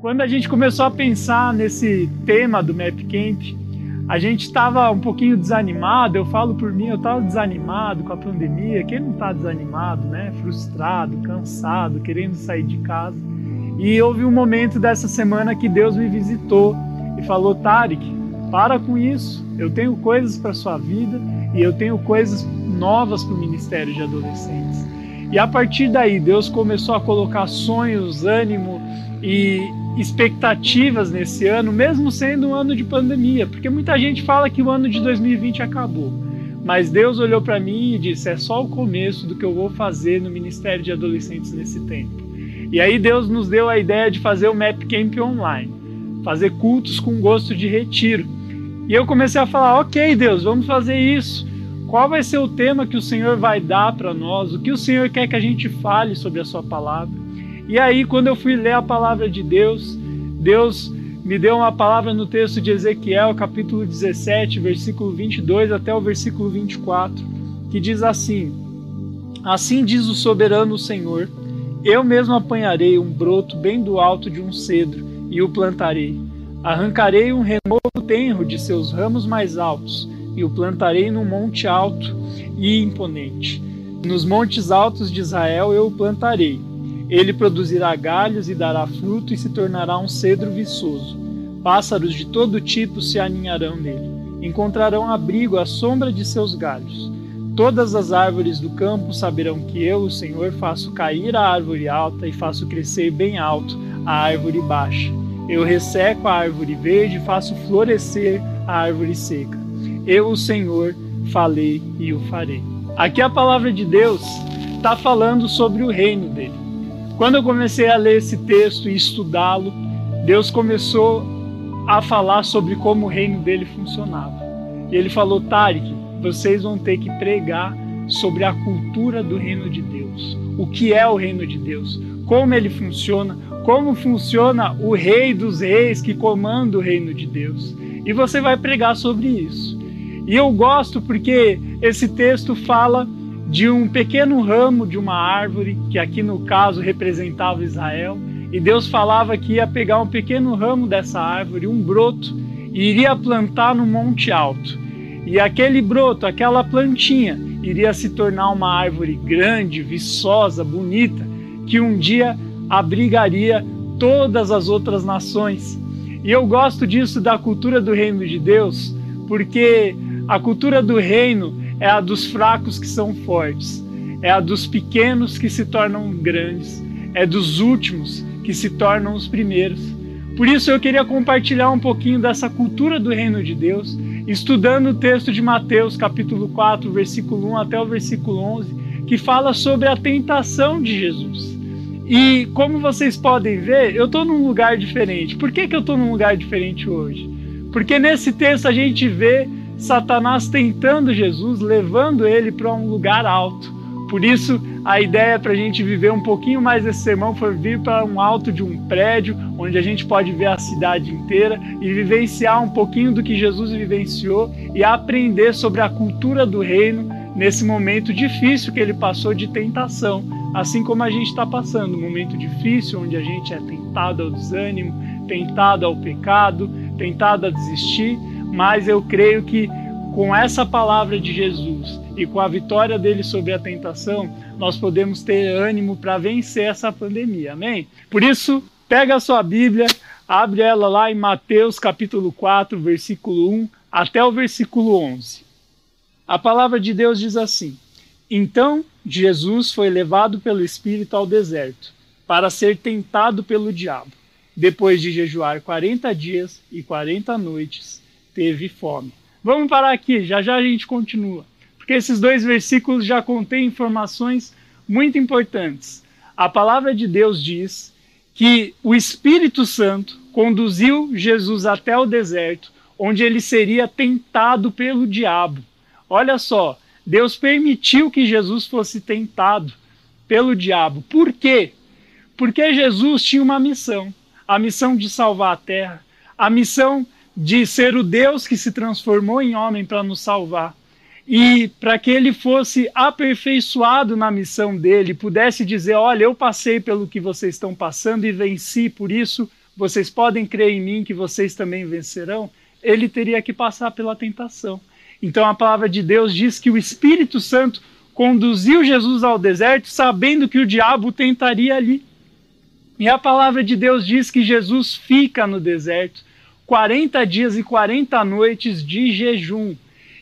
Quando a gente começou a pensar nesse tema do Map Camp, a gente estava um pouquinho desanimado. Eu falo por mim, eu estava desanimado com a pandemia. Quem não está desanimado, né? Frustrado, cansado, querendo sair de casa. E houve um momento dessa semana que Deus me visitou e falou: Tarek, para com isso. Eu tenho coisas para sua vida e eu tenho coisas novas para o Ministério de Adolescentes. E a partir daí, Deus começou a colocar sonhos, ânimo e expectativas nesse ano, mesmo sendo um ano de pandemia, porque muita gente fala que o ano de 2020 acabou. Mas Deus olhou para mim e disse: é só o começo do que eu vou fazer no Ministério de Adolescentes nesse tempo. E aí Deus nos deu a ideia de fazer o Map Camp online, fazer cultos com gosto de retiro. E eu comecei a falar: ok, Deus, vamos fazer isso. Qual vai ser o tema que o Senhor vai dar para nós? O que o Senhor quer que a gente fale sobre a Sua palavra? E aí, quando eu fui ler a palavra de Deus, Deus me deu uma palavra no texto de Ezequiel, capítulo 17, versículo 22 até o versículo 24, que diz assim: Assim diz o soberano Senhor: Eu mesmo apanharei um broto bem do alto de um cedro e o plantarei. Arrancarei um renovo tenro de seus ramos mais altos e o plantarei num monte alto e imponente. Nos montes altos de Israel eu o plantarei. Ele produzirá galhos e dará fruto e se tornará um cedro viçoso. Pássaros de todo tipo se aninharão nele. Encontrarão abrigo à sombra de seus galhos. Todas as árvores do campo saberão que eu, o Senhor, faço cair a árvore alta e faço crescer bem alto a árvore baixa. Eu resseco a árvore verde e faço florescer a árvore seca. Eu, o Senhor, falei e o farei. Aqui a palavra de Deus está falando sobre o reino dele. Quando eu comecei a ler esse texto e estudá-lo, Deus começou a falar sobre como o reino dele funcionava. E ele falou: Tarek, vocês vão ter que pregar sobre a cultura do reino de Deus. O que é o reino de Deus? Como ele funciona? Como funciona o rei dos reis que comanda o reino de Deus? E você vai pregar sobre isso. E eu gosto porque esse texto fala de um pequeno ramo de uma árvore, que aqui no caso representava Israel, e Deus falava que ia pegar um pequeno ramo dessa árvore, um broto, e iria plantar no monte alto. E aquele broto, aquela plantinha, iria se tornar uma árvore grande, viçosa, bonita, que um dia abrigaria todas as outras nações. E eu gosto disso da cultura do reino de Deus, porque a cultura do reino é a dos fracos que são fortes, é a dos pequenos que se tornam grandes, é dos últimos que se tornam os primeiros. Por isso eu queria compartilhar um pouquinho dessa cultura do reino de Deus, estudando o texto de Mateus, capítulo 4, versículo 1 até o versículo 11, que fala sobre a tentação de Jesus. E como vocês podem ver, eu estou num lugar diferente. Por que, que eu estou num lugar diferente hoje? Porque nesse texto a gente vê Satanás tentando Jesus, levando ele para um lugar alto. Por isso, a ideia para a gente viver um pouquinho mais esse sermão foi vir para um alto de um prédio, onde a gente pode ver a cidade inteira e vivenciar um pouquinho do que Jesus vivenciou e aprender sobre a cultura do reino nesse momento difícil que ele passou de tentação. Assim como a gente está passando, um momento difícil onde a gente é tentado ao desânimo, tentado ao pecado, tentado a desistir, mas eu creio que com essa palavra de Jesus e com a vitória dele sobre a tentação, nós podemos ter ânimo para vencer essa pandemia. Amém? Por isso, pega a sua Bíblia, abre ela lá em Mateus capítulo 4, versículo 1 até o versículo 11. A palavra de Deus diz assim: Então Jesus foi levado pelo Espírito ao deserto para ser tentado pelo diabo. Depois de jejuar 40 dias e 40 noites, teve fome. Vamos parar aqui, já já a gente continua, porque esses dois versículos já contêm informações muito importantes. A palavra de Deus diz que o Espírito Santo conduziu Jesus até o deserto, onde ele seria tentado pelo diabo. Olha só, Deus permitiu que Jesus fosse tentado pelo diabo. Por quê? Porque Jesus tinha uma missão, a missão de salvar a terra, a missão de ser o Deus que se transformou em homem para nos salvar. E para que ele fosse aperfeiçoado na missão dele, pudesse dizer: Olha, eu passei pelo que vocês estão passando e venci, por isso vocês podem crer em mim que vocês também vencerão, ele teria que passar pela tentação. Então a palavra de Deus diz que o Espírito Santo conduziu Jesus ao deserto sabendo que o diabo tentaria ali. E a palavra de Deus diz que Jesus fica no deserto 40 dias e 40 noites de jejum.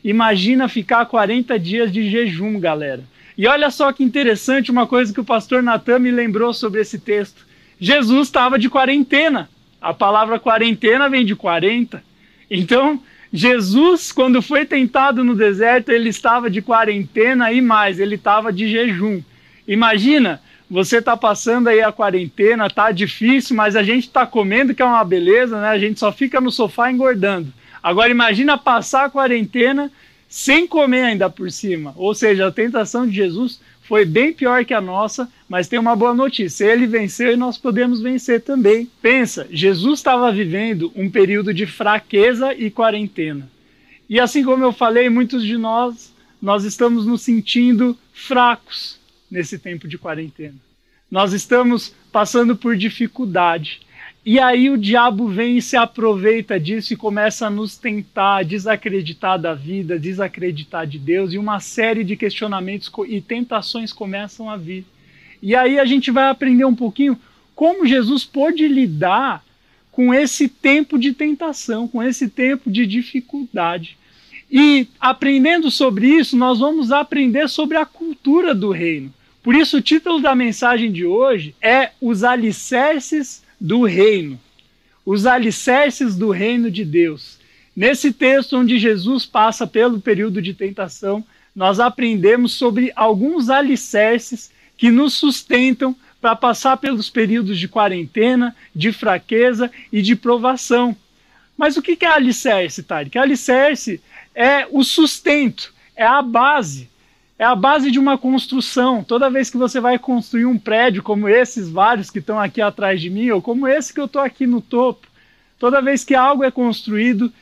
Imagina ficar 40 dias de jejum, galera. E olha só que interessante uma coisa que o pastor Natan me lembrou sobre esse texto. Jesus estava de quarentena. A palavra quarentena vem de 40. Então, Jesus, quando foi tentado no deserto, ele estava de quarentena e mais, ele estava de jejum. Imagina, você está passando aí a quarentena, tá difícil, mas a gente está comendo, que é uma beleza, né? A gente só fica no sofá engordando. Agora imagina passar a quarentena sem comer ainda por cima. Ou seja, a tentação de Jesus foi bem pior que a nossa, mas tem uma boa notícia. Ele venceu e nós podemos vencer também. Pensa, Jesus estava vivendo um período de fraqueza e quarentena. E assim como eu falei, muitos de nós nós estamos nos sentindo fracos nesse tempo de quarentena. Nós estamos passando por dificuldade. E aí o diabo vem e se aproveita disso e começa a nos tentar desacreditar da vida, desacreditar de Deus, e uma série de questionamentos e tentações começam a vir. E aí a gente vai aprender um pouquinho como Jesus pôde lidar com esse tempo de tentação, com esse tempo de dificuldade. E aprendendo sobre isso, nós vamos aprender sobre a cultura do reino. Por isso, o título da mensagem de hoje é Os Alicerces do Reino. Os Alicerces do Reino de Deus. Nesse texto, onde Jesus passa pelo período de tentação, nós aprendemos sobre alguns alicerces que nos sustentam para passar pelos períodos de quarentena, de fraqueza e de provação. Mas o que é alicerce, Tarek? Alicerce é o sustento, é a base é a base de uma construção. Toda vez que você vai construir um prédio, como esses vários que estão aqui atrás de mim, ou como esse que eu estou aqui no topo, toda vez que algo é construído,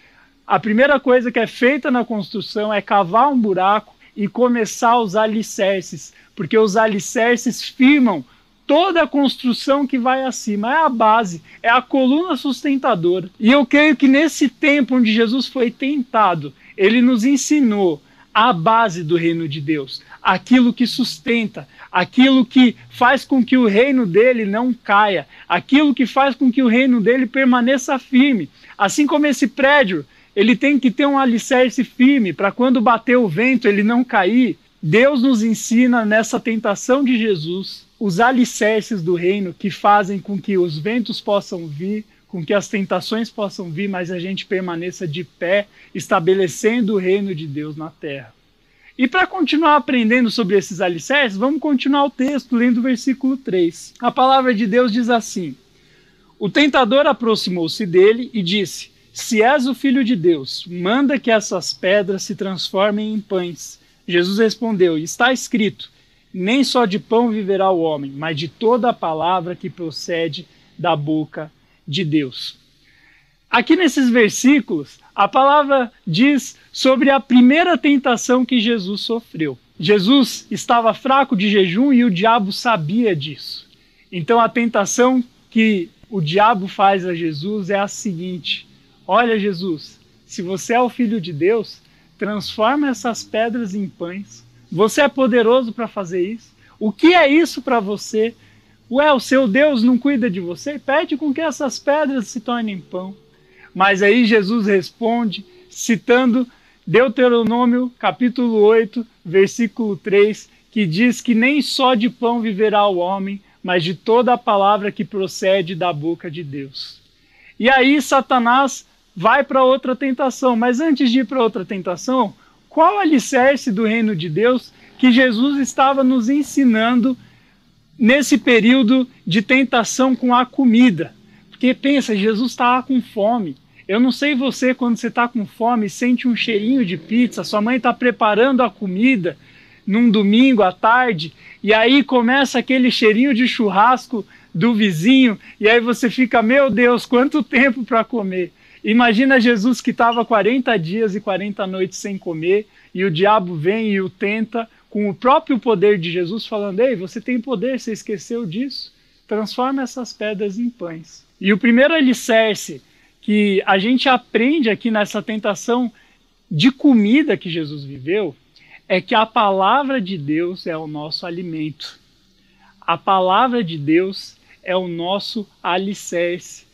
a primeira coisa que é feita na construção é cavar um buraco e começar os alicerces, porque os alicerces firmam toda a construção que vai acima. É a base, é a coluna sustentadora. E eu creio que nesse tempo onde Jesus foi tentado, ele nos ensinou a base do reino de Deus, aquilo que sustenta, aquilo que faz com que o reino dele não caia, aquilo que faz com que o reino dele permaneça firme. Assim como esse prédio, ele tem que ter um alicerce firme para quando bater o vento ele não cair. Deus nos ensina nessa tentação de Jesus os alicerces do reino que fazem com que os ventos possam vir, com que as tentações possam vir, mas a gente permaneça de pé, estabelecendo o reino de Deus na terra. E para continuar aprendendo sobre esses alicerces, vamos continuar o texto lendo o versículo 3. A palavra de Deus diz assim: O tentador aproximou-se dele e disse: Se és o filho de Deus, manda que essas pedras se transformem em pães. Jesus respondeu: Está escrito: Nem só de pão viverá o homem, mas de toda a palavra que procede da boca de Deus. Aqui nesses versículos, a palavra diz sobre a primeira tentação que Jesus sofreu. Jesus estava fraco de jejum e o diabo sabia disso. Então a tentação que o diabo faz a Jesus é a seguinte: Olha, Jesus, se você é o filho de Deus, transforma essas pedras em pães. Você é poderoso para fazer isso. O que é isso para você? Ué, o seu Deus não cuida de você? Pede com que essas pedras se tornem pão. Mas aí Jesus responde, citando Deuteronômio capítulo 8, versículo 3, que diz que nem só de pão viverá o homem, mas de toda a palavra que procede da boca de Deus. E aí Satanás vai para outra tentação, mas antes de ir para outra tentação, qual alicerce do reino de Deus que Jesus estava nos ensinando nesse período de tentação com a comida. Porque pensa, Jesus estava com fome. Eu não sei você quando você está com fome, sente um cheirinho de pizza, sua mãe está preparando a comida num domingo à tarde, e aí começa aquele cheirinho de churrasco do vizinho, e aí você fica, meu Deus, quanto tempo para comer. Imagina Jesus que estava 40 dias e 40 noites sem comer, e o diabo vem e o tenta com o próprio poder de Jesus, falando: Ei, você tem poder, você esqueceu disso? Transforma essas pedras em pães. E o primeiro alicerce que a gente aprende aqui nessa tentação de comida que Jesus viveu é que a palavra de Deus é o nosso alimento. A palavra de Deus é o nosso alicerce.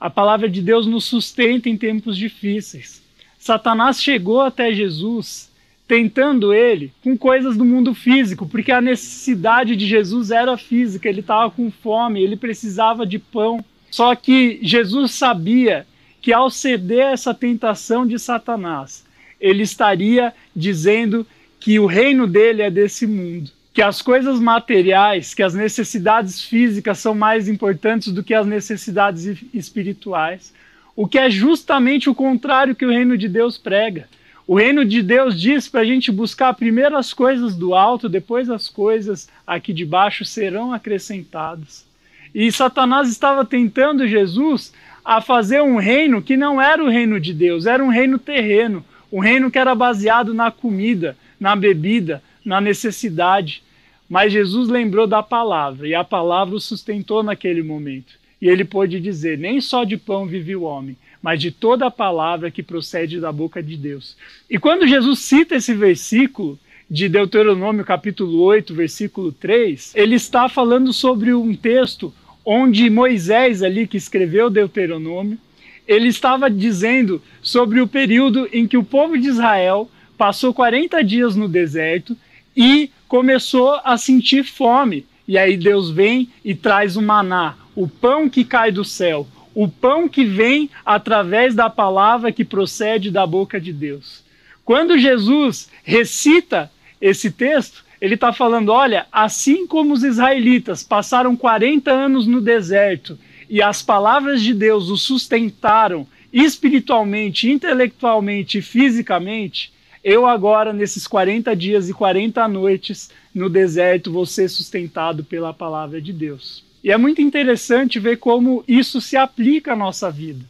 A palavra de Deus nos sustenta em tempos difíceis. Satanás chegou até Jesus tentando ele com coisas do mundo físico, porque a necessidade de Jesus era física, ele estava com fome, ele precisava de pão. Só que Jesus sabia que ao ceder essa tentação de Satanás, ele estaria dizendo que o reino dele é desse mundo, que as coisas materiais, que as necessidades físicas são mais importantes do que as necessidades espirituais, o que é justamente o contrário que o reino de Deus prega. O reino de Deus diz para a gente buscar primeiro as coisas do alto, depois as coisas aqui de baixo serão acrescentadas. E Satanás estava tentando Jesus a fazer um reino que não era o reino de Deus, era um reino terreno, um reino que era baseado na comida, na bebida, na necessidade. Mas Jesus lembrou da palavra e a palavra o sustentou naquele momento. E ele pôde dizer: Nem só de pão vive o homem, mas de toda a palavra que procede da boca de Deus. E quando Jesus cita esse versículo de Deuteronômio, capítulo 8, versículo 3, ele está falando sobre um texto onde Moisés, ali que escreveu Deuteronômio, ele estava dizendo sobre o período em que o povo de Israel passou 40 dias no deserto e começou a sentir fome. E aí Deus vem e traz o maná, o pão que cai do céu, o pão que vem através da palavra que procede da boca de Deus. Quando Jesus recita esse texto, ele está falando: olha, assim como os israelitas passaram 40 anos no deserto e as palavras de Deus os sustentaram espiritualmente, intelectualmente e fisicamente, eu agora, nesses 40 dias e 40 noites no deserto, vou ser sustentado pela palavra de Deus. E é muito interessante ver como isso se aplica à nossa vida.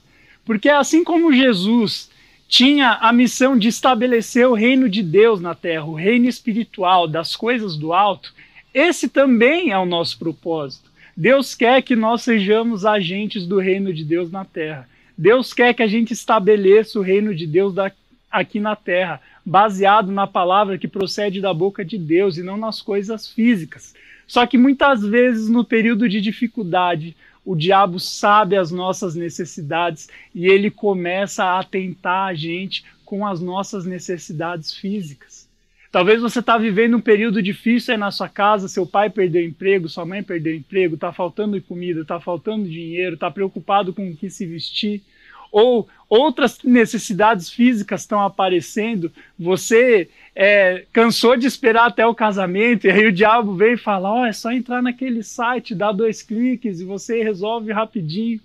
Porque assim como Jesus tinha a missão de estabelecer o reino de Deus na terra, o reino espiritual das coisas do alto, esse também é o nosso propósito. Deus quer que nós sejamos agentes do reino de Deus na terra. Deus quer que a gente estabeleça o reino de Deus aqui na terra, baseado na palavra que procede da boca de Deus e não nas coisas físicas. Só que muitas vezes, no período de dificuldade, o diabo sabe as nossas necessidades e ele começa a atentar a gente com as nossas necessidades físicas. Talvez você está vivendo um período difícil aí na sua casa, seu pai perdeu emprego, sua mãe perdeu emprego, está faltando comida, está faltando dinheiro, está preocupado com o que se vestir, ou outras necessidades físicas estão aparecendo, você é, cansou de esperar até o casamento, e aí o diabo vem e fala: Ó, oh, é só entrar naquele site, dar dois cliques e você resolve rapidinho.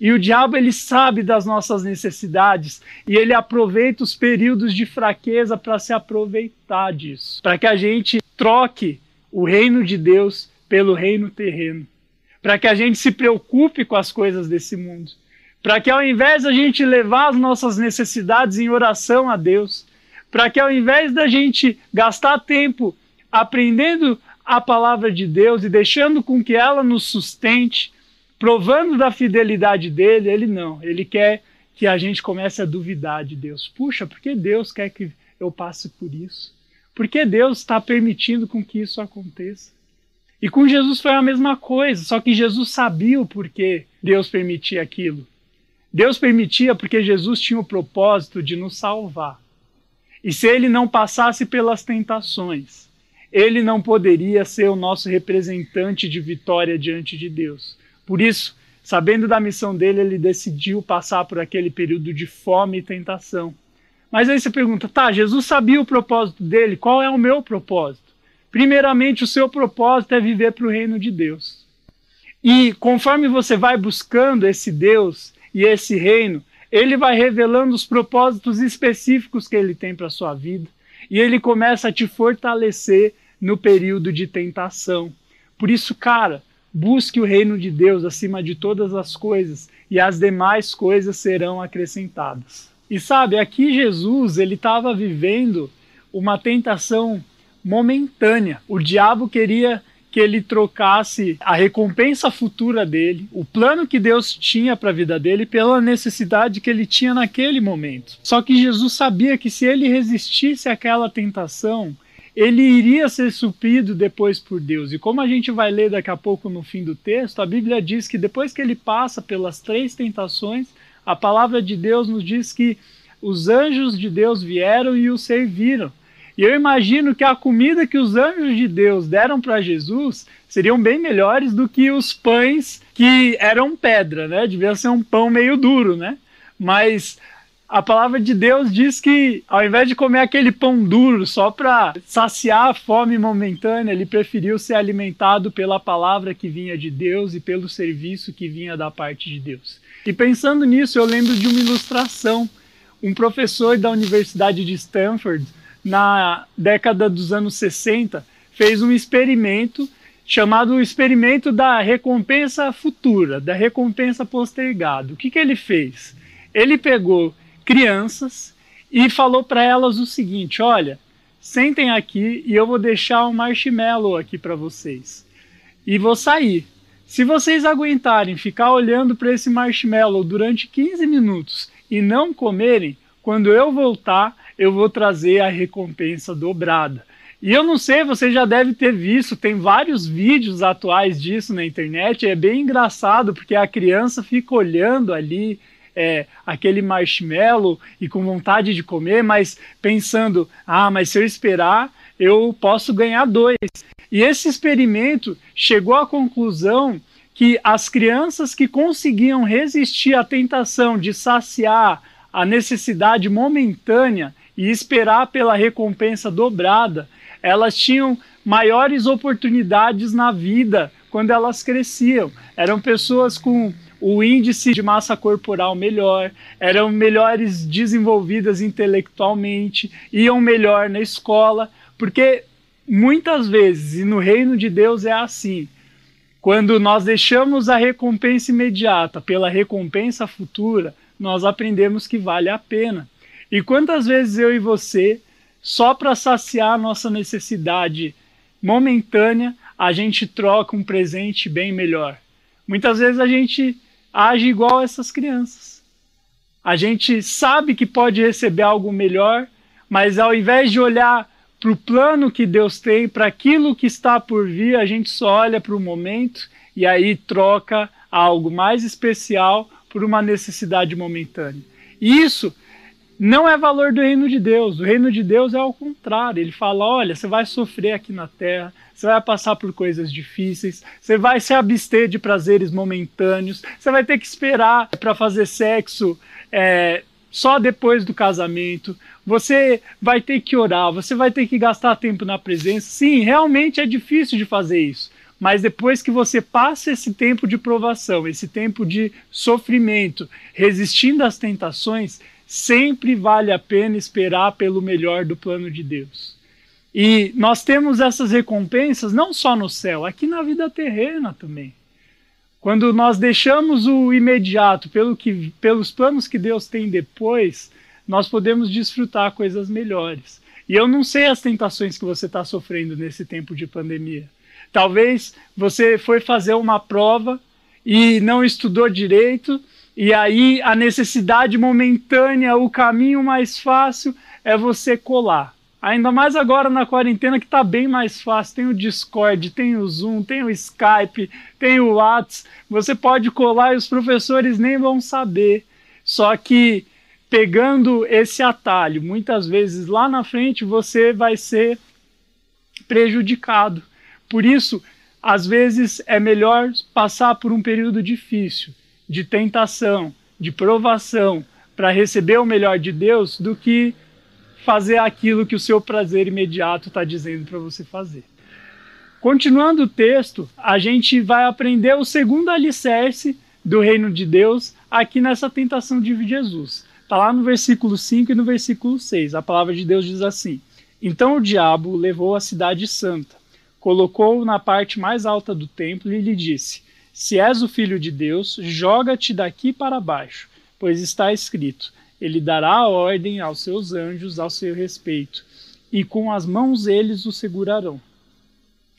E o diabo ele sabe das nossas necessidades e ele aproveita os períodos de fraqueza para se aproveitar disso, para que a gente troque o reino de Deus pelo reino terreno, para que a gente se preocupe com as coisas desse mundo, para que ao invés da gente levar as nossas necessidades em oração a Deus, para que ao invés da gente gastar tempo aprendendo a palavra de Deus e deixando com que ela nos sustente, provando da fidelidade dele, ele não, ele quer que a gente comece a duvidar de Deus. Puxa, por que Deus quer que eu passe por isso? Por que Deus está permitindo com que isso aconteça? E com Jesus foi a mesma coisa, só que Jesus sabia o porquê Deus permitia aquilo. Deus permitia porque Jesus tinha o propósito de nos salvar. E se ele não passasse pelas tentações, ele não poderia ser o nosso representante de vitória diante de Deus. Por isso, sabendo da missão dele, ele decidiu passar por aquele período de fome e tentação. Mas aí você pergunta, tá, Jesus sabia o propósito dele, qual é o meu propósito? Primeiramente, o seu propósito é viver para o reino de Deus. E conforme você vai buscando esse Deus e esse reino, ele vai revelando os propósitos específicos que ele tem para a sua vida e ele começa a te fortalecer no período de tentação. Por isso, cara, busque o reino de Deus acima de todas as coisas e as demais coisas serão acrescentadas. E sabe, aqui Jesus, ele estava vivendo uma tentação momentânea. O diabo queria que ele trocasse a recompensa futura dele, o plano que Deus tinha para a vida dele, pela necessidade que ele tinha naquele momento. Só que Jesus sabia que se ele resistisse àquela tentação, ele iria ser suprido depois por Deus. E como a gente vai ler daqui a pouco no fim do texto, a Bíblia diz que depois que ele passa pelas três tentações, a palavra de Deus nos diz que os anjos de Deus vieram e o serviram. E eu imagino que a comida que os anjos de Deus deram para Jesus seriam bem melhores do que os pães que eram pedra, né? Devia ser um pão meio duro, né? Mas a palavra de Deus diz que ao invés de comer aquele pão duro só para saciar a fome momentânea, ele preferiu ser alimentado pela palavra que vinha de Deus e pelo serviço que vinha da parte de Deus. E pensando nisso, eu lembro de uma ilustração. Um professor da Universidade de Stanford na década dos anos 60, fez um experimento chamado experimento da recompensa futura, da recompensa postergada. O que, que ele fez? Ele pegou crianças e falou para elas o seguinte: olha, sentem aqui e eu vou deixar um marshmallow aqui para vocês. E vou sair. Se vocês aguentarem ficar olhando para esse marshmallow durante 15 minutos e não comerem, quando eu voltar, eu vou trazer a recompensa dobrada. E eu não sei, você já deve ter visto, tem vários vídeos atuais disso na internet, é bem engraçado, porque a criança fica olhando ali é, aquele marshmallow e com vontade de comer, mas pensando, ah, mas se eu esperar, eu posso ganhar dois. E esse experimento chegou à conclusão que as crianças que conseguiam resistir à tentação de saciar a necessidade momentânea e esperar pela recompensa dobrada, elas tinham maiores oportunidades na vida quando elas cresciam. Eram pessoas com o índice de massa corporal melhor, eram melhores desenvolvidas intelectualmente, iam melhor na escola, porque muitas vezes, e no reino de Deus é assim, quando nós deixamos a recompensa imediata pela recompensa futura, nós aprendemos que vale a pena. E quantas vezes eu e você, só para saciar a nossa necessidade momentânea, a gente troca um presente bem melhor? Muitas vezes a gente age igual essas crianças. A gente sabe que pode receber algo melhor, mas ao invés de olhar para o plano que Deus tem, para aquilo que está por vir, a gente só olha para o momento e aí troca algo mais especial por uma necessidade momentânea. Isso não é valor do reino de Deus. O reino de Deus é ao contrário. Ele fala: olha, você vai sofrer aqui na terra, você vai passar por coisas difíceis, você vai se abster de prazeres momentâneos, você vai ter que esperar para fazer sexo é, só depois do casamento, você vai ter que orar, você vai ter que gastar tempo na presença. Sim, realmente é difícil de fazer isso. Mas depois que você passa esse tempo de provação, esse tempo de sofrimento, resistindo às tentações, sempre vale a pena esperar pelo melhor do plano de Deus. E nós temos essas recompensas não só no céu, aqui na vida terrena também. Quando nós deixamos o imediato pelo que, pelos planos que Deus tem depois, nós podemos desfrutar coisas melhores. E eu não sei as tentações que você está sofrendo nesse tempo de pandemia. Talvez você foi fazer uma prova e não estudou direito, e aí a necessidade momentânea, o caminho mais fácil é você colar. Ainda mais agora na quarentena que está bem mais fácil. Tem o Discord, tem o Zoom, tem o Skype, tem o Whats. Você pode colar e os professores nem vão saber. Só que pegando esse atalho, muitas vezes lá na frente você vai ser prejudicado. Por isso, às vezes é melhor passar por um período difícil, de tentação, de provação, para receber o melhor de Deus, do que fazer aquilo que o seu prazer imediato está dizendo para você fazer. Continuando o texto, a gente vai aprender o segundo alicerce do reino de Deus aqui nessa tentação de Jesus. Está lá no versículo 5 e no versículo 6. A palavra de Deus diz assim: Então o diabo levou a cidade santa colocou-o na parte mais alta do templo e lhe disse: Se és o filho de Deus, joga-te daqui para baixo, pois está escrito: Ele dará ordem aos seus anjos ao seu respeito, e com as mãos eles o segurarão,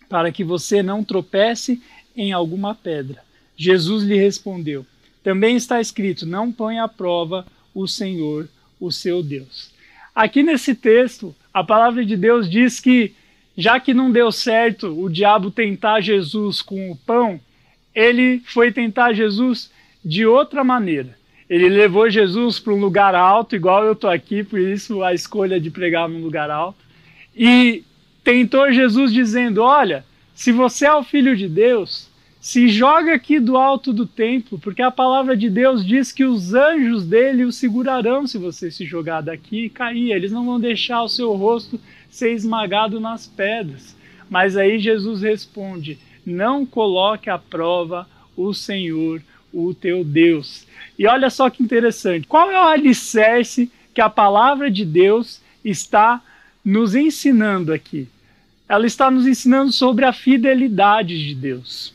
para que você não tropece em alguma pedra. Jesus lhe respondeu: Também está escrito: Não põe à prova o Senhor, o seu Deus. Aqui nesse texto, a palavra de Deus diz que, já que não deu certo o diabo tentar Jesus com o pão, ele foi tentar Jesus de outra maneira. Ele levou Jesus para um lugar alto, igual eu estou aqui, por isso a escolha de pregar num lugar alto. E tentou Jesus dizendo: Olha, se você é o filho de Deus, se joga aqui do alto do templo, porque a palavra de Deus diz que os anjos dele o segurarão se você se jogar daqui e cair. Eles não vão deixar o seu rosto ser esmagado nas pedras. Mas aí Jesus responde: Não coloque à prova o Senhor, o teu Deus. E olha só que interessante: qual é o alicerce que a palavra de Deus está nos ensinando aqui? Ela está nos ensinando sobre a fidelidade de Deus.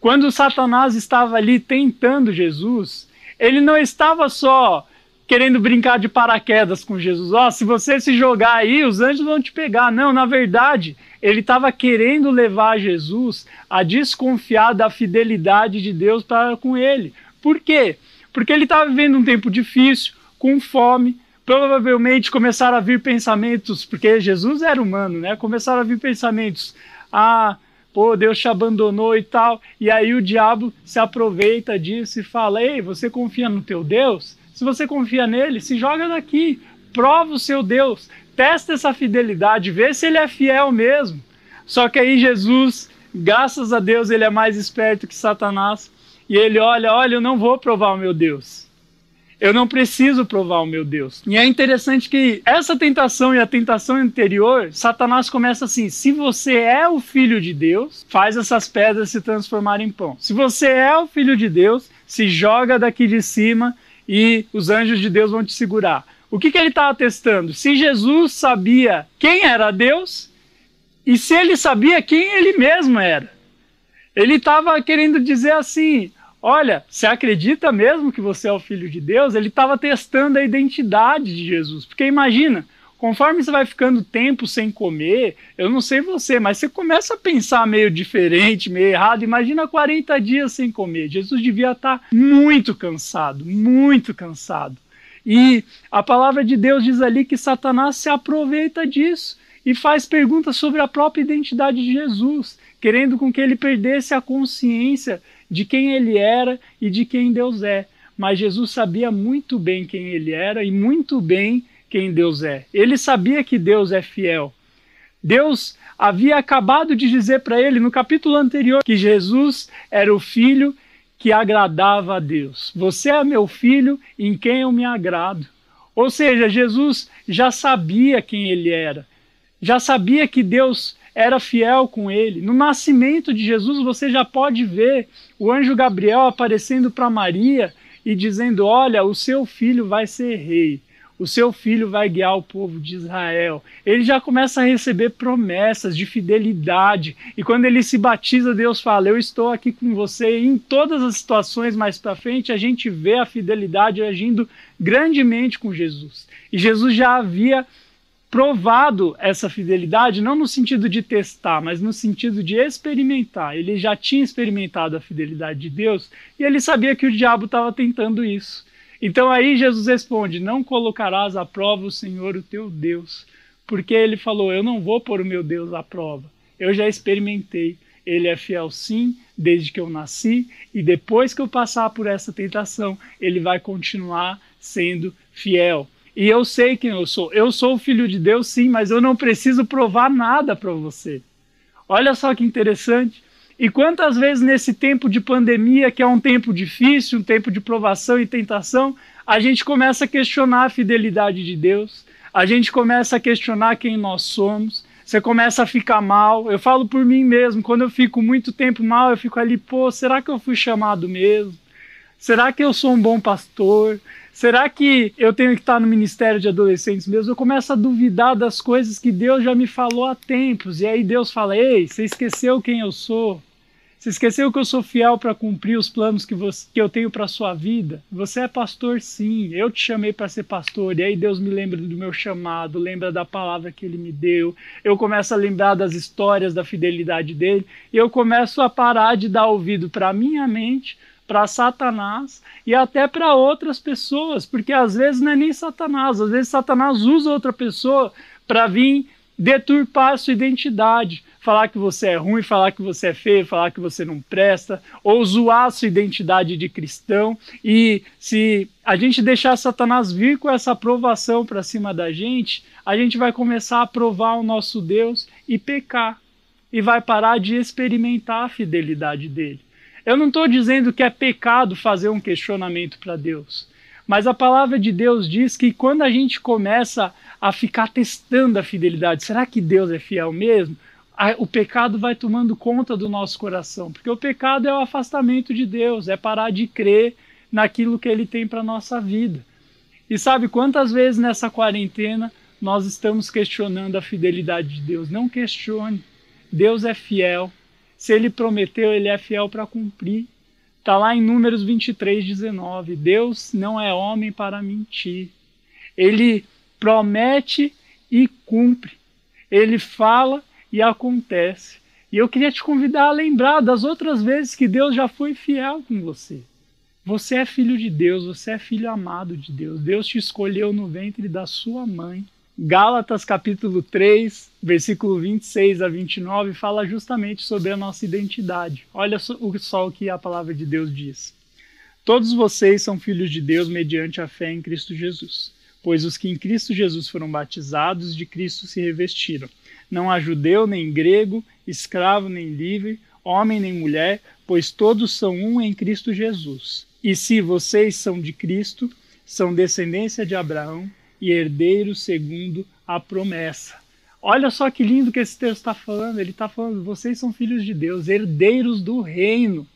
Quando Satanás estava ali tentando Jesus, ele não estava só querendo brincar de paraquedas com Jesus. Ó, oh, se você se jogar aí, os anjos vão te pegar. Não, na verdade, ele estava querendo levar Jesus a desconfiar da fidelidade de Deus para com ele. Por quê? Porque ele estava vivendo um tempo difícil, com fome. Provavelmente começaram a vir pensamentos, porque Jesus era humano, né? Começaram a vir pensamentos. Ah, pô, Deus te abandonou e tal. E aí o diabo se aproveita disso e fala: Ei, você confia no teu Deus? Se você confia nele, se joga daqui, prova o seu Deus, testa essa fidelidade, vê se ele é fiel mesmo. Só que aí Jesus, graças a Deus, ele é mais esperto que Satanás. E ele olha, olha, eu não vou provar o meu Deus. Eu não preciso provar o meu Deus. E é interessante que essa tentação e a tentação anterior, Satanás começa assim: se você é o filho de Deus, faz essas pedras se transformarem em pão. Se você é o filho de Deus, se joga daqui de cima e os anjos de Deus vão te segurar. O que, que ele estava testando? Se Jesus sabia quem era Deus e se ele sabia quem ele mesmo era. Ele estava querendo dizer assim: olha, você acredita mesmo que você é o filho de Deus? Ele estava testando a identidade de Jesus. Porque imagina, conforme você vai ficando tempo sem comer, eu não sei você, mas você começa a pensar meio diferente, meio errado. Imagina 40 dias sem comer. Jesus devia estar tá muito cansado, muito cansado. E a palavra de Deus diz ali que Satanás se aproveita disso e faz perguntas sobre a própria identidade de Jesus, querendo com que ele perdesse a consciência de quem ele era e de quem Deus é. Mas Jesus sabia muito bem quem ele era e muito bem quem Deus é. Ele sabia que Deus é fiel. Deus havia acabado de dizer para ele no capítulo anterior que Jesus era o filho que agradava a Deus. Você é meu filho em quem eu me agrado. Ou seja, Jesus já sabia quem ele era, já sabia que Deus era fiel com ele. No nascimento de Jesus, você já pode ver o anjo Gabriel aparecendo para Maria e dizendo: Olha, o seu filho vai ser rei. O seu filho vai guiar o povo de Israel. Ele já começa a receber promessas de fidelidade. E quando ele se batiza, Deus fala: Eu estou aqui com você. E em todas as situações mais para frente, a gente vê a fidelidade agindo grandemente com Jesus. E Jesus já havia provado essa fidelidade, não no sentido de testar, mas no sentido de experimentar. Ele já tinha experimentado a fidelidade de Deus e ele sabia que o diabo estava tentando isso. Então aí Jesus responde: Não colocarás à prova o Senhor, o teu Deus, porque ele falou: Eu não vou pôr o meu Deus à prova. Eu já experimentei. Ele é fiel sim, desde que eu nasci, e depois que eu passar por essa tentação, ele vai continuar sendo fiel. E eu sei quem eu sou. Eu sou o filho de Deus, sim, mas eu não preciso provar nada para você. Olha só que interessante. E quantas vezes nesse tempo de pandemia, que é um tempo difícil, um tempo de provação e tentação, a gente começa a questionar a fidelidade de Deus, a gente começa a questionar quem nós somos, você começa a ficar mal. Eu falo por mim mesmo, quando eu fico muito tempo mal, eu fico ali, pô, será que eu fui chamado mesmo? Será que eu sou um bom pastor? Será que eu tenho que estar no ministério de adolescentes mesmo? Eu começo a duvidar das coisas que Deus já me falou há tempos. E aí Deus fala: Ei, você esqueceu quem eu sou? Você esqueceu que eu sou fiel para cumprir os planos que, você, que eu tenho para sua vida? Você é pastor, sim. Eu te chamei para ser pastor. E aí Deus me lembra do meu chamado, lembra da palavra que ele me deu. Eu começo a lembrar das histórias da fidelidade dele. E eu começo a parar de dar ouvido para minha mente, para Satanás e até para outras pessoas. Porque às vezes não é nem Satanás. Às vezes Satanás usa outra pessoa para vir deturpar a sua identidade falar que você é ruim, falar que você é feio, falar que você não presta, ou zoar a sua identidade de cristão. E se a gente deixar Satanás vir com essa aprovação para cima da gente, a gente vai começar a provar o nosso Deus e pecar. E vai parar de experimentar a fidelidade dele. Eu não estou dizendo que é pecado fazer um questionamento para Deus. Mas a palavra de Deus diz que quando a gente começa a ficar testando a fidelidade, será que Deus é fiel mesmo? o pecado vai tomando conta do nosso coração, porque o pecado é o afastamento de Deus, é parar de crer naquilo que Ele tem para nossa vida. E sabe quantas vezes nessa quarentena nós estamos questionando a fidelidade de Deus? Não questione. Deus é fiel. Se Ele prometeu, Ele é fiel para cumprir. Está lá em Números 23, 19. Deus não é homem para mentir. Ele promete e cumpre. Ele fala e acontece. E eu queria te convidar a lembrar das outras vezes que Deus já foi fiel com você. Você é filho de Deus, você é filho amado de Deus. Deus te escolheu no ventre da sua mãe. Gálatas capítulo 3, versículo 26 a 29 fala justamente sobre a nossa identidade. Olha só o que a palavra de Deus diz. Todos vocês são filhos de Deus mediante a fé em Cristo Jesus, pois os que em Cristo Jesus foram batizados de Cristo se revestiram. Não há judeu nem grego, escravo nem livre, homem nem mulher, pois todos são um em Cristo Jesus. E se vocês são de Cristo, são descendência de Abraão e herdeiros segundo a promessa. Olha só que lindo que esse texto está falando. Ele está falando: vocês são filhos de Deus, herdeiros do reino.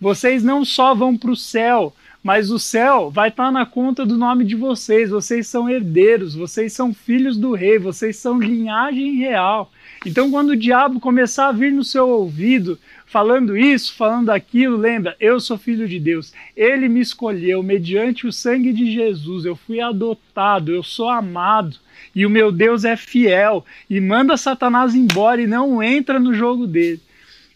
Vocês não só vão para o céu, mas o céu vai estar tá na conta do nome de vocês. Vocês são herdeiros, vocês são filhos do rei, vocês são linhagem real. Então, quando o diabo começar a vir no seu ouvido, falando isso, falando aquilo, lembra, eu sou filho de Deus. Ele me escolheu mediante o sangue de Jesus. Eu fui adotado, eu sou amado. E o meu Deus é fiel e manda Satanás embora e não entra no jogo dele.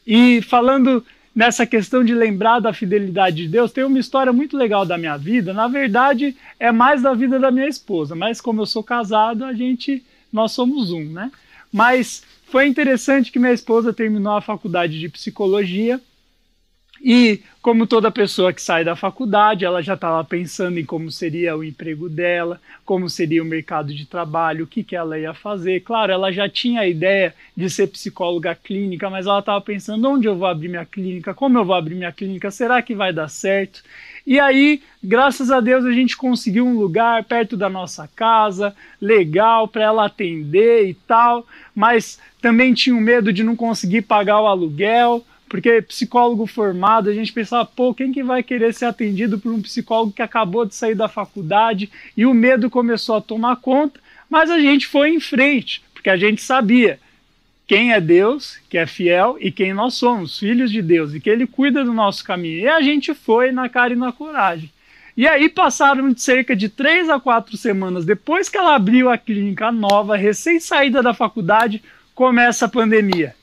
E falando nessa questão de lembrar da fidelidade de Deus, tem uma história muito legal da minha vida. Na verdade, é mais da vida da minha esposa, mas como eu sou casado, a gente nós somos um, né? Mas foi interessante que minha esposa terminou a faculdade de psicologia e, como toda pessoa que sai da faculdade, ela já estava pensando em como seria o emprego dela, como seria o mercado de trabalho, o que, que ela ia fazer. Claro, ela já tinha a ideia de ser psicóloga clínica, mas ela estava pensando onde eu vou abrir minha clínica, como eu vou abrir minha clínica, será que vai dar certo? E aí, graças a Deus, a gente conseguiu um lugar perto da nossa casa, legal para ela atender e tal, mas também tinha o medo de não conseguir pagar o aluguel porque psicólogo formado, a gente pensava, pô, quem que vai querer ser atendido por um psicólogo que acabou de sair da faculdade? E o medo começou a tomar conta, mas a gente foi em frente, porque a gente sabia quem é Deus, que é fiel, e quem nós somos, filhos de Deus, e que Ele cuida do nosso caminho. E a gente foi na cara e na coragem. E aí passaram cerca de três a quatro semanas depois que ela abriu a clínica nova, recém saída da faculdade, começa a pandemia.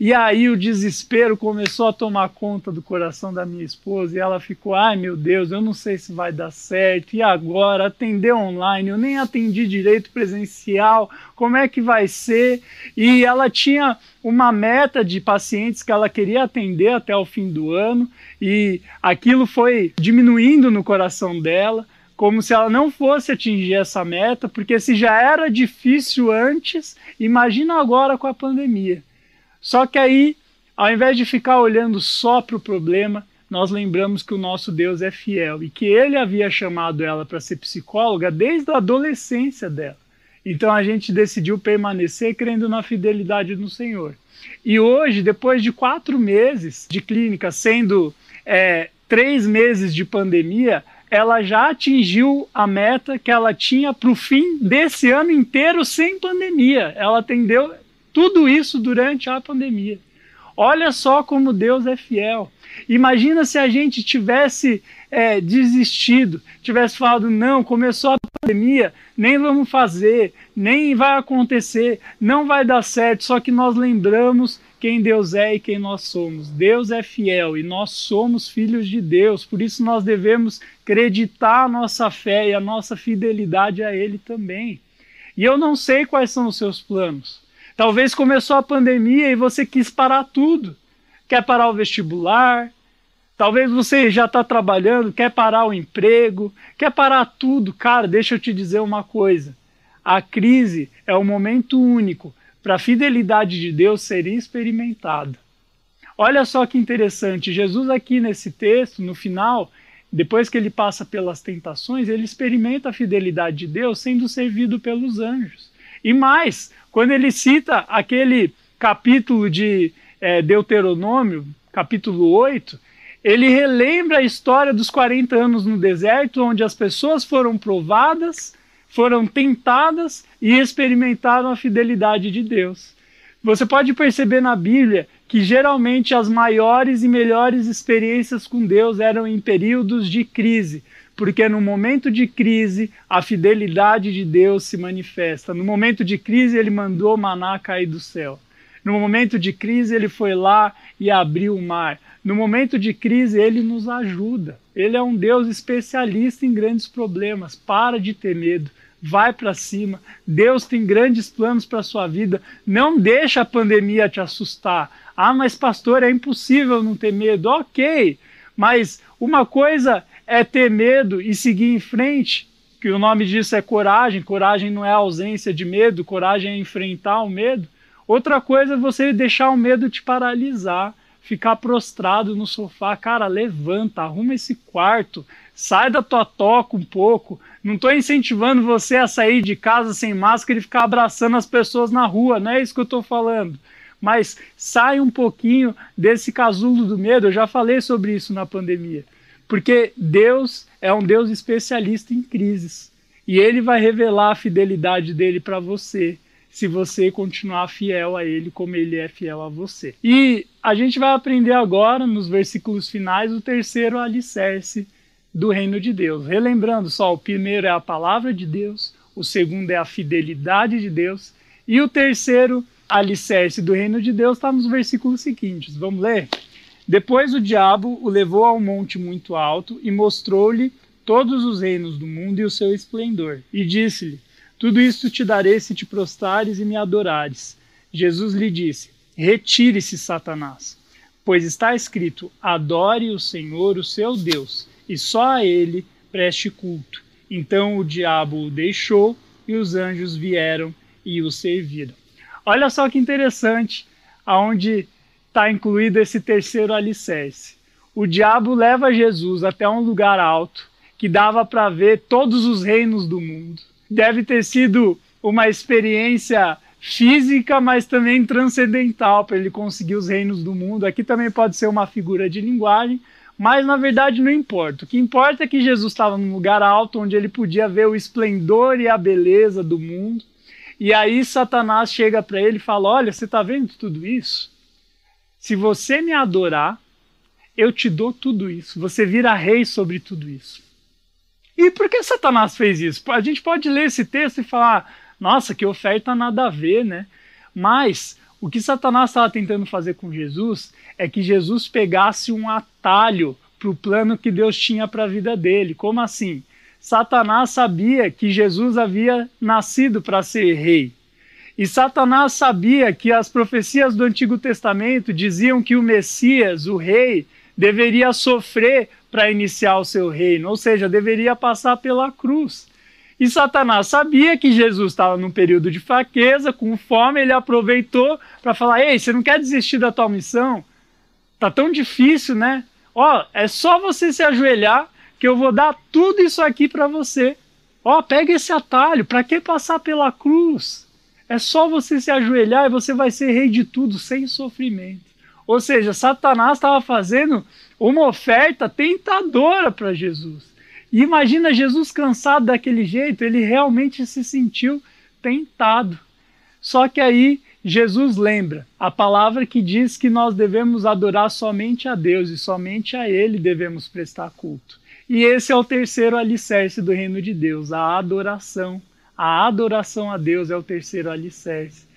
E aí o desespero começou a tomar conta do coração da minha esposa e ela ficou: ai meu Deus, eu não sei se vai dar certo. E agora atender online, eu nem atendi direito presencial, como é que vai ser? E ela tinha uma meta de pacientes que ela queria atender até o fim do ano e aquilo foi diminuindo no coração dela como se ela não fosse atingir essa meta, porque se já era difícil antes, imagina agora com a pandemia. Só que aí, ao invés de ficar olhando só para o problema, nós lembramos que o nosso Deus é fiel e que ele havia chamado ela para ser psicóloga desde a adolescência dela. Então a gente decidiu permanecer crendo na fidelidade do Senhor. E hoje, depois de quatro meses de clínica, sendo é, três meses de pandemia, ela já atingiu a meta que ela tinha para o fim desse ano inteiro sem pandemia. Ela atendeu tudo isso durante a pandemia. Olha só como Deus é fiel. Imagina se a gente tivesse é, desistido, tivesse falado, não, começou a pandemia, nem vamos fazer, nem vai acontecer, não vai dar certo, só que nós lembramos quem Deus é e quem nós somos. Deus é fiel e nós somos filhos de Deus, por isso nós devemos acreditar a nossa fé e a nossa fidelidade a Ele também. E eu não sei quais são os seus planos. Talvez começou a pandemia e você quis parar tudo. Quer parar o vestibular, Talvez você já está trabalhando, quer parar o emprego, quer parar tudo. Cara, deixa eu te dizer uma coisa. A crise é o momento único para a fidelidade de Deus ser experimentada. Olha só que interessante, Jesus aqui nesse texto, no final, depois que ele passa pelas tentações, ele experimenta a fidelidade de Deus sendo servido pelos anjos. E mais, quando ele cita aquele capítulo de é, Deuteronômio, capítulo 8, ele relembra a história dos 40 anos no deserto, onde as pessoas foram provadas, foram tentadas e experimentaram a fidelidade de Deus. Você pode perceber na Bíblia que geralmente as maiores e melhores experiências com Deus eram em períodos de crise, porque no momento de crise a fidelidade de Deus se manifesta. No momento de crise ele mandou maná cair do céu. No momento de crise ele foi lá e abriu o mar. No momento de crise, ele nos ajuda. Ele é um Deus especialista em grandes problemas. Para de ter medo. Vai para cima. Deus tem grandes planos para sua vida. Não deixa a pandemia te assustar. Ah, mas pastor, é impossível não ter medo. OK. Mas uma coisa é ter medo e seguir em frente, que o nome disso é coragem. Coragem não é ausência de medo, coragem é enfrentar o medo. Outra coisa é você deixar o medo te paralisar ficar prostrado no sofá, cara, levanta, arruma esse quarto, sai da tua toca um pouco. Não estou incentivando você a sair de casa sem máscara e ficar abraçando as pessoas na rua, não é isso que eu estou falando. Mas sai um pouquinho desse casulo do medo, eu já falei sobre isso na pandemia. Porque Deus é um Deus especialista em crises. E ele vai revelar a fidelidade dele para você se você continuar fiel a ele como ele é fiel a você. E a gente vai aprender agora, nos versículos finais, o terceiro alicerce do reino de Deus. Relembrando só, o primeiro é a palavra de Deus, o segundo é a fidelidade de Deus, e o terceiro alicerce do reino de Deus está nos versículos seguintes. Vamos ler? Depois o diabo o levou a um monte muito alto e mostrou-lhe todos os reinos do mundo e o seu esplendor, e disse-lhe: tudo isto te darei se te prostrares e me adorares. Jesus lhe disse: Retire-se, Satanás, pois está escrito: Adore o Senhor, o seu Deus, e só a ele preste culto. Então o diabo o deixou e os anjos vieram e o serviram. Olha só que interessante aonde está incluído esse terceiro alicerce. O diabo leva Jesus até um lugar alto que dava para ver todos os reinos do mundo deve ter sido uma experiência física, mas também transcendental para ele conseguir os reinos do mundo. Aqui também pode ser uma figura de linguagem, mas na verdade não importa. O que importa é que Jesus estava num lugar alto onde ele podia ver o esplendor e a beleza do mundo. E aí Satanás chega para ele e fala: Olha, você está vendo tudo isso? Se você me adorar, eu te dou tudo isso. Você vira rei sobre tudo isso. E por que Satanás fez isso? A gente pode ler esse texto e falar, nossa, que oferta nada a ver, né? Mas o que Satanás estava tentando fazer com Jesus é que Jesus pegasse um atalho para o plano que Deus tinha para a vida dele. Como assim? Satanás sabia que Jesus havia nascido para ser rei. E Satanás sabia que as profecias do Antigo Testamento diziam que o Messias, o rei, deveria sofrer para iniciar o seu reino, ou seja, deveria passar pela cruz. E Satanás sabia que Jesus estava num período de fraqueza, com fome, ele aproveitou para falar: "Ei, você não quer desistir da tua missão? Tá tão difícil, né? Ó, é só você se ajoelhar que eu vou dar tudo isso aqui para você. Ó, pega esse atalho, para que passar pela cruz? É só você se ajoelhar e você vai ser rei de tudo sem sofrimento. Ou seja, Satanás estava fazendo uma oferta tentadora para Jesus. E imagina Jesus cansado daquele jeito, ele realmente se sentiu tentado. Só que aí Jesus lembra a palavra que diz que nós devemos adorar somente a Deus e somente a Ele devemos prestar culto. E esse é o terceiro alicerce do reino de Deus, a adoração. A adoração a Deus é o terceiro alicerce.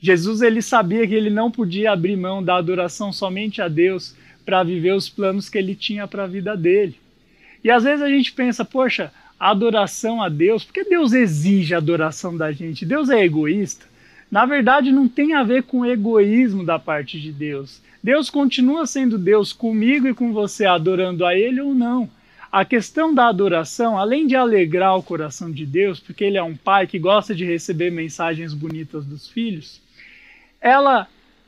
Jesus ele sabia que ele não podia abrir mão da adoração somente a Deus para viver os planos que ele tinha para a vida dele. E às vezes a gente pensa, poxa, adoração a Deus, por que Deus exige adoração da gente? Deus é egoísta? Na verdade, não tem a ver com egoísmo da parte de Deus. Deus continua sendo Deus comigo e com você, adorando a Ele ou não. A questão da adoração, além de alegrar o coração de Deus, porque Ele é um pai que gosta de receber mensagens bonitas dos filhos, ela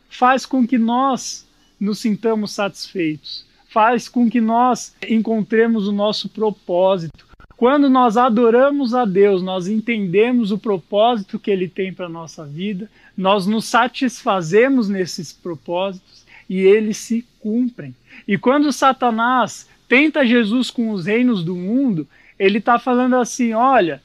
faz com que nós nos sintamos satisfeitos, faz com que nós encontremos o nosso propósito. Quando nós adoramos a Deus, nós entendemos o propósito que Ele tem para a nossa vida, nós nos satisfazemos nesses propósitos e eles se cumprem. E quando Satanás tenta Jesus com os reinos do mundo, ele está falando assim: olha,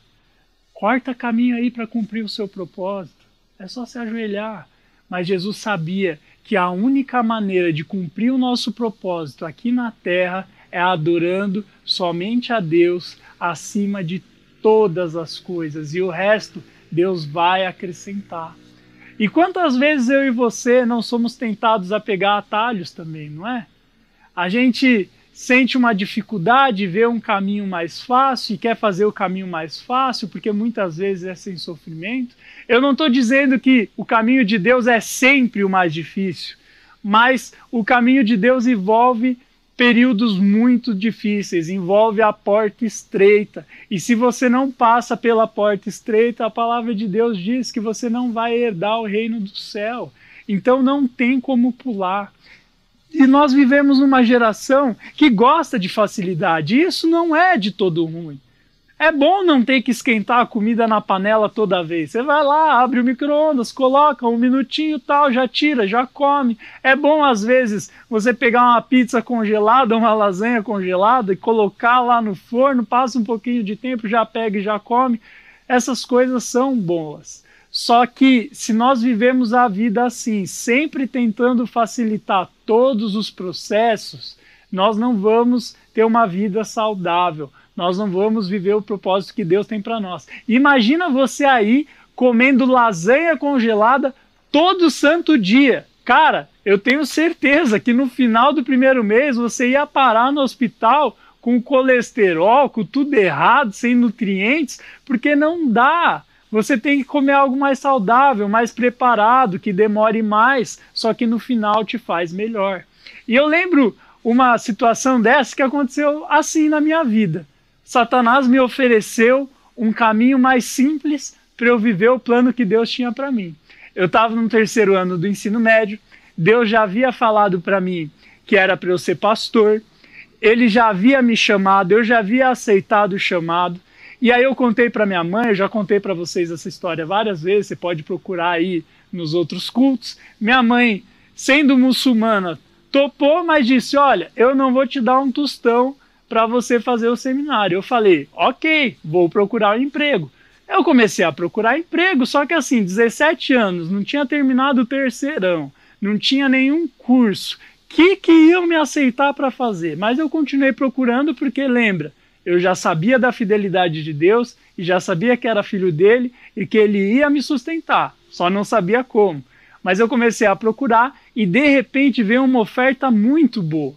corta caminho aí para cumprir o seu propósito, é só se ajoelhar. Mas Jesus sabia que a única maneira de cumprir o nosso propósito aqui na terra é adorando somente a Deus acima de todas as coisas e o resto Deus vai acrescentar. E quantas vezes eu e você não somos tentados a pegar atalhos também, não é? A gente sente uma dificuldade, vê um caminho mais fácil e quer fazer o caminho mais fácil, porque muitas vezes é sem sofrimento. Eu não estou dizendo que o caminho de Deus é sempre o mais difícil, mas o caminho de Deus envolve períodos muito difíceis, envolve a porta estreita. E se você não passa pela porta estreita, a palavra de Deus diz que você não vai herdar o reino do céu. Então não tem como pular. E nós vivemos numa geração que gosta de facilidade. E isso não é de todo ruim. É bom não ter que esquentar a comida na panela toda vez. Você vai lá, abre o micro-ondas, coloca um minutinho tal, já tira, já come. É bom, às vezes, você pegar uma pizza congelada, uma lasanha congelada e colocar lá no forno, passa um pouquinho de tempo, já pega e já come. Essas coisas são boas. Só que se nós vivemos a vida assim, sempre tentando facilitar todos os processos, nós não vamos ter uma vida saudável, nós não vamos viver o propósito que Deus tem para nós. Imagina você aí comendo lasanha congelada todo santo dia. Cara, eu tenho certeza que no final do primeiro mês você ia parar no hospital com colesterol, com tudo errado, sem nutrientes, porque não dá. Você tem que comer algo mais saudável, mais preparado, que demore mais, só que no final te faz melhor. E eu lembro uma situação dessa que aconteceu assim na minha vida. Satanás me ofereceu um caminho mais simples para eu viver o plano que Deus tinha para mim. Eu estava no terceiro ano do ensino médio, Deus já havia falado para mim que era para eu ser pastor, ele já havia me chamado, eu já havia aceitado o chamado, e aí eu contei para minha mãe, eu já contei para vocês essa história várias vezes, você pode procurar aí nos outros cultos. Minha mãe, sendo muçulmana, topou, mas disse: "Olha, eu não vou te dar um tostão para você fazer o seminário". Eu falei: "OK, vou procurar um emprego". Eu comecei a procurar emprego, só que assim, 17 anos, não tinha terminado o terceirão, não tinha nenhum curso. Que que iam me aceitar para fazer? Mas eu continuei procurando porque lembra, eu já sabia da fidelidade de Deus e já sabia que era filho dele e que ele ia me sustentar, só não sabia como. Mas eu comecei a procurar e de repente veio uma oferta muito boa.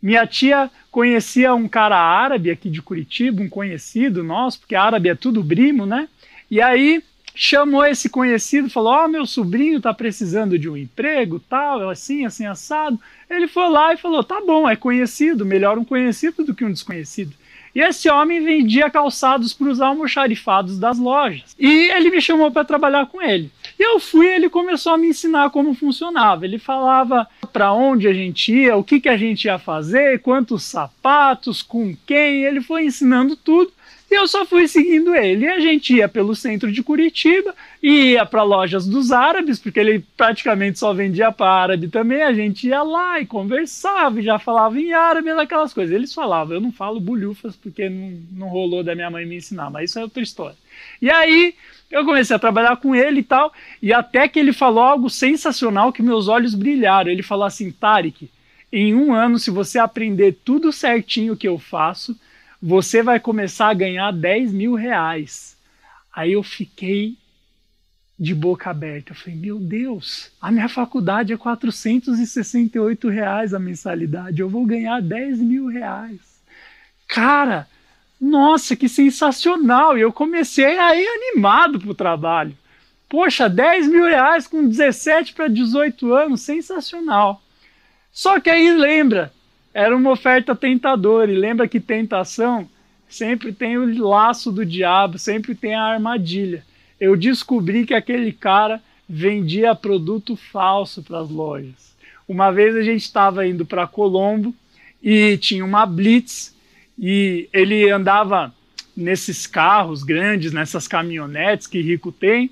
Minha tia conhecia um cara árabe aqui de Curitiba, um conhecido nosso, porque árabe é tudo primo, né? E aí chamou esse conhecido, falou: Ó, oh, meu sobrinho está precisando de um emprego, tal, assim, assim, assado. Ele foi lá e falou: Tá bom, é conhecido, melhor um conhecido do que um desconhecido. E esse homem vendia calçados para os almoxarifados das lojas. E ele me chamou para trabalhar com ele. E eu fui e ele começou a me ensinar como funcionava. Ele falava para onde a gente ia, o que, que a gente ia fazer, quantos sapatos, com quem. Ele foi ensinando tudo. Eu só fui seguindo ele. E a gente ia pelo centro de Curitiba, ia para lojas dos árabes, porque ele praticamente só vendia para árabe também. A gente ia lá e conversava, e já falava em árabe, aquelas coisas. Eles falavam, eu não falo bulhufas porque não, não rolou da minha mãe me ensinar, mas isso é outra história. E aí eu comecei a trabalhar com ele e tal, e até que ele falou algo sensacional que meus olhos brilharam. Ele falou assim, Tarek, em um ano, se você aprender tudo certinho que eu faço, você vai começar a ganhar 10 mil reais. Aí eu fiquei de boca aberta. Eu falei, meu Deus, a minha faculdade é 468 reais a mensalidade, eu vou ganhar 10 mil reais. Cara, nossa, que sensacional! E eu comecei a ir animado para o trabalho. Poxa, 10 mil reais com 17 para 18 anos, sensacional. Só que aí lembra, era uma oferta tentadora, e lembra que tentação sempre tem o laço do diabo, sempre tem a armadilha. Eu descobri que aquele cara vendia produto falso para as lojas. Uma vez a gente estava indo para Colombo e tinha uma blitz e ele andava nesses carros grandes, nessas caminhonetes que rico tem,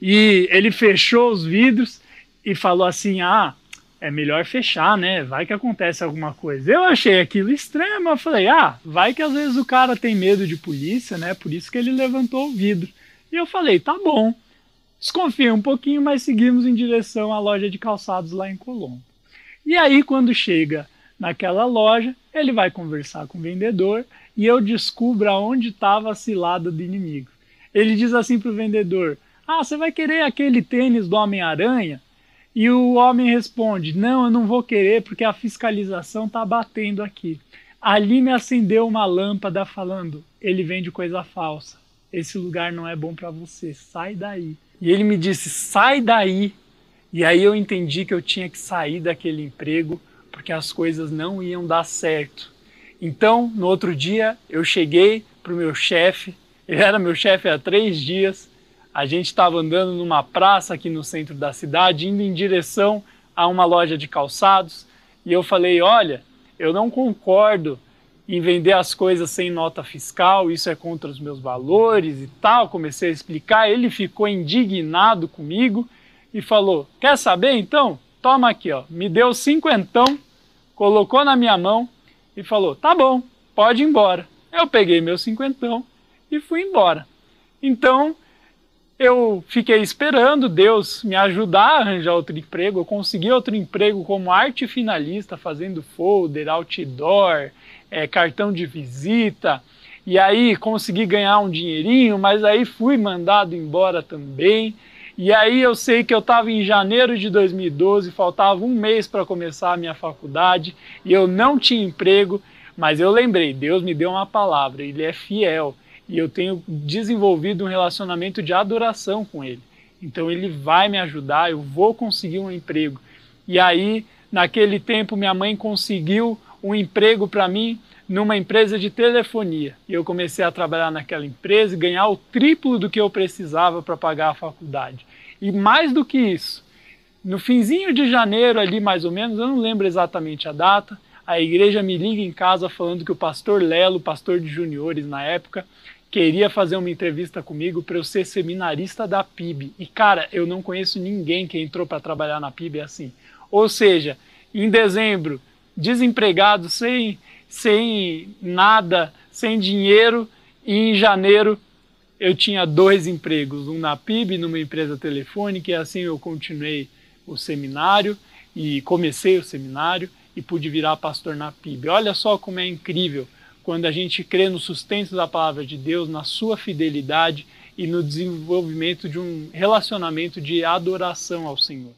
e ele fechou os vidros e falou assim: "Ah, é melhor fechar, né? Vai que acontece alguma coisa. Eu achei aquilo estranho, mas falei, ah, vai que às vezes o cara tem medo de polícia, né? Por isso que ele levantou o vidro. E eu falei, tá bom. Desconfiei um pouquinho, mas seguimos em direção à loja de calçados lá em Colombo. E aí, quando chega naquela loja, ele vai conversar com o vendedor e eu descubro aonde estava a cilada do inimigo. Ele diz assim para o vendedor: Ah, você vai querer aquele tênis do Homem-Aranha? E o homem responde: Não, eu não vou querer porque a fiscalização está batendo aqui. Ali me acendeu uma lâmpada falando: Ele vende coisa falsa. Esse lugar não é bom para você. Sai daí. E ele me disse: Sai daí. E aí eu entendi que eu tinha que sair daquele emprego porque as coisas não iam dar certo. Então, no outro dia, eu cheguei para o meu chefe. Ele era meu chefe há três dias a gente estava andando numa praça aqui no centro da cidade, indo em direção a uma loja de calçados, e eu falei: Olha, eu não concordo em vender as coisas sem nota fiscal, isso é contra os meus valores e tal. Comecei a explicar, ele ficou indignado comigo e falou: Quer saber então? Toma aqui, ó. Me deu cinquentão, colocou na minha mão e falou: Tá bom, pode ir embora. Eu peguei meu cinquentão e fui embora. Então, eu fiquei esperando Deus me ajudar a arranjar outro emprego. Eu consegui outro emprego como arte finalista, fazendo folder, outdoor, é, cartão de visita. E aí consegui ganhar um dinheirinho, mas aí fui mandado embora também. E aí eu sei que eu estava em janeiro de 2012, faltava um mês para começar a minha faculdade e eu não tinha emprego, mas eu lembrei, Deus me deu uma palavra, Ele é fiel e eu tenho desenvolvido um relacionamento de adoração com ele. Então ele vai me ajudar, eu vou conseguir um emprego. E aí, naquele tempo, minha mãe conseguiu um emprego para mim numa empresa de telefonia. E eu comecei a trabalhar naquela empresa e ganhar o triplo do que eu precisava para pagar a faculdade. E mais do que isso, no finzinho de janeiro ali mais ou menos, eu não lembro exatamente a data, a igreja me liga em casa falando que o pastor Lelo, pastor de juniores na época, queria fazer uma entrevista comigo para eu ser seminarista da PIB. E cara, eu não conheço ninguém que entrou para trabalhar na PIB assim. Ou seja, em dezembro, desempregado, sem, sem nada, sem dinheiro, e em janeiro eu tinha dois empregos, um na PIB, numa empresa telefônica, e assim eu continuei o seminário e comecei o seminário e pude virar pastor na PIB. Olha só como é incrível quando a gente crê no sustento da palavra de Deus, na sua fidelidade e no desenvolvimento de um relacionamento de adoração ao Senhor.